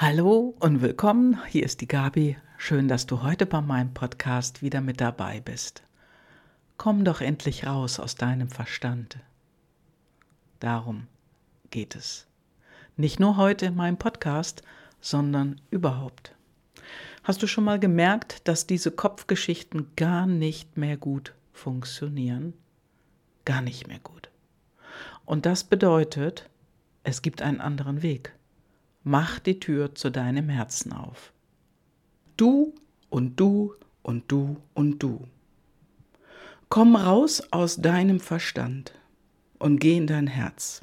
Hallo und willkommen, hier ist die Gabi. Schön, dass du heute bei meinem Podcast wieder mit dabei bist. Komm doch endlich raus aus deinem Verstand. Darum geht es. Nicht nur heute in meinem Podcast, sondern überhaupt. Hast du schon mal gemerkt, dass diese Kopfgeschichten gar nicht mehr gut funktionieren? Gar nicht mehr gut. Und das bedeutet, es gibt einen anderen Weg mach die Tür zu deinem Herzen auf. Du und du und du und du. Komm raus aus deinem Verstand und geh in dein Herz.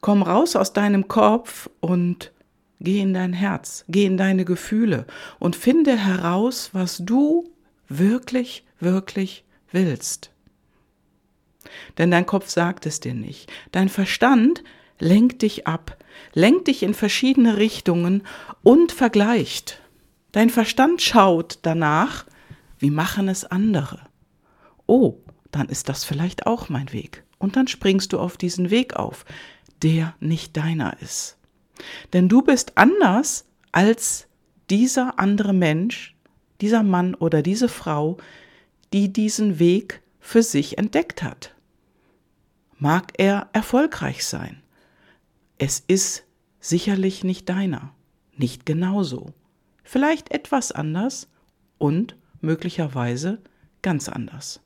Komm raus aus deinem Kopf und geh in dein Herz, geh in deine Gefühle und finde heraus, was du wirklich, wirklich willst. Denn dein Kopf sagt es dir nicht. Dein Verstand lenkt dich ab, lenkt dich in verschiedene Richtungen und vergleicht. Dein Verstand schaut danach, wie machen es andere. Oh, dann ist das vielleicht auch mein Weg. Und dann springst du auf diesen Weg auf, der nicht deiner ist. Denn du bist anders als dieser andere Mensch, dieser Mann oder diese Frau, die diesen Weg für sich entdeckt hat. Mag er erfolgreich sein, es ist sicherlich nicht deiner, nicht genauso, vielleicht etwas anders und möglicherweise ganz anders.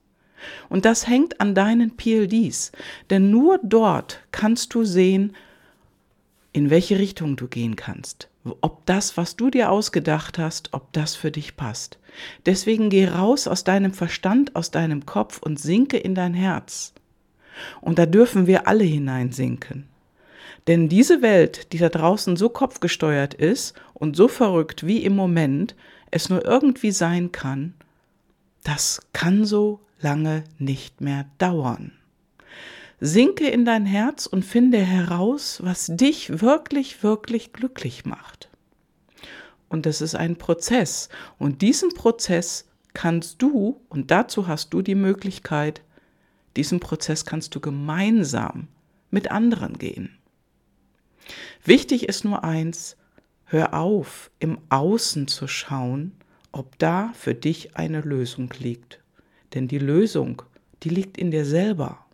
Und das hängt an deinen PLDs, denn nur dort kannst du sehen, in welche Richtung du gehen kannst, ob das, was du dir ausgedacht hast, ob das für dich passt. Deswegen geh raus aus deinem Verstand, aus deinem Kopf und sinke in dein Herz. Und da dürfen wir alle hineinsinken. Denn diese Welt, die da draußen so kopfgesteuert ist und so verrückt wie im Moment es nur irgendwie sein kann, das kann so lange nicht mehr dauern. Sinke in dein Herz und finde heraus, was dich wirklich, wirklich glücklich macht. Und das ist ein Prozess. Und diesen Prozess kannst du, und dazu hast du die Möglichkeit, diesen Prozess kannst du gemeinsam mit anderen gehen. Wichtig ist nur eins, hör auf, im Außen zu schauen, ob da für dich eine Lösung liegt. Denn die Lösung, die liegt in dir selber.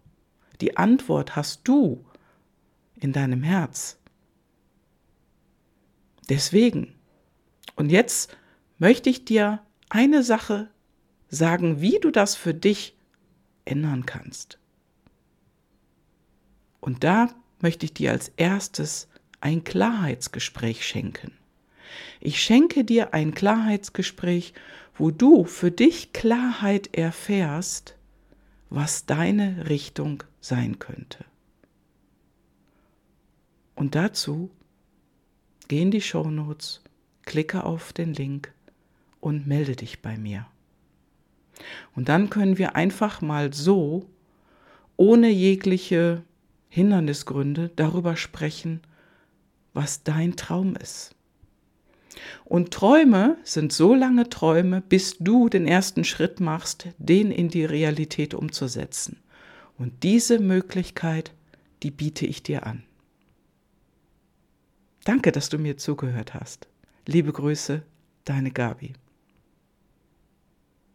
Die Antwort hast du in deinem Herz. Deswegen, und jetzt möchte ich dir eine Sache sagen, wie du das für dich ändern kannst. Und da möchte ich dir als erstes ein Klarheitsgespräch schenken. Ich schenke dir ein Klarheitsgespräch, wo du für dich Klarheit erfährst, was deine Richtung sein könnte. Und dazu geh in die Show Notes, klicke auf den Link und melde dich bei mir. Und dann können wir einfach mal so, ohne jegliche Hindernisgründe darüber sprechen, was dein Traum ist. Und Träume sind so lange Träume, bis du den ersten Schritt machst, den in die Realität umzusetzen. Und diese Möglichkeit, die biete ich dir an. Danke, dass du mir zugehört hast. Liebe Grüße, deine Gabi.